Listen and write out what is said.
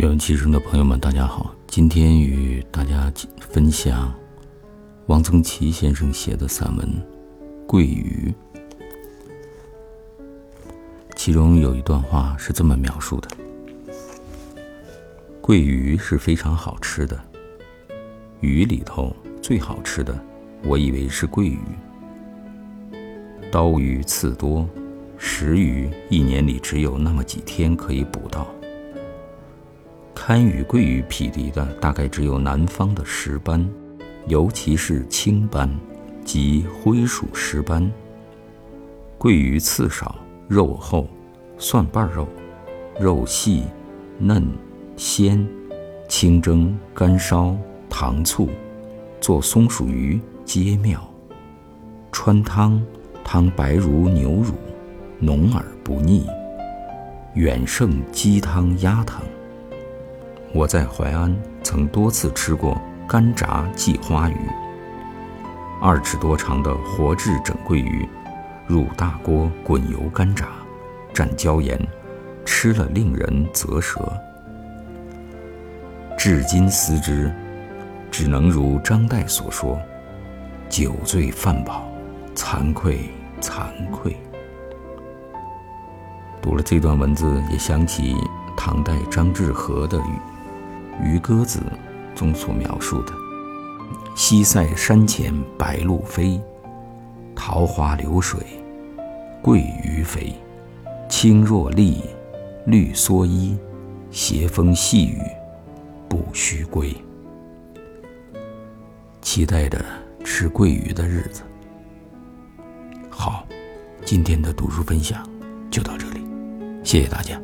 愿闻其声的朋友们，大家好。今天与大家分享王曾祺先生写的散文《桂鱼》，其中有一段话是这么描述的：“桂鱼是非常好吃的，鱼里头最好吃的，我以为是桂鱼。刀鱼刺多，食鱼一年里只有那么几天可以捕到。”堪与桂鱼匹敌的，大概只有南方的石斑，尤其是青斑，即灰鼠石斑。桂鱼刺少，肉厚，蒜瓣肉，肉细、嫩、鲜，清蒸、干烧、糖醋，做松鼠鱼皆妙。川汤，汤白如牛乳，浓而不腻，远胜鸡汤、鸭汤。我在淮安曾多次吃过干炸鲫花鱼，二尺多长的活制整桂鱼，入大锅滚油干炸，蘸椒盐，吃了令人啧舌。至今思之，只能如张岱所说：“酒醉饭饱，惭愧惭愧。”读了这段文字，也想起唐代张志和的语。《渔歌子》中所描述的：“西塞山前白鹭飞，桃花流水鳜鱼肥。青箬笠，绿蓑衣，斜风细雨不须归。”期待着吃桂鱼的日子。好，今天的读书分享就到这里，谢谢大家。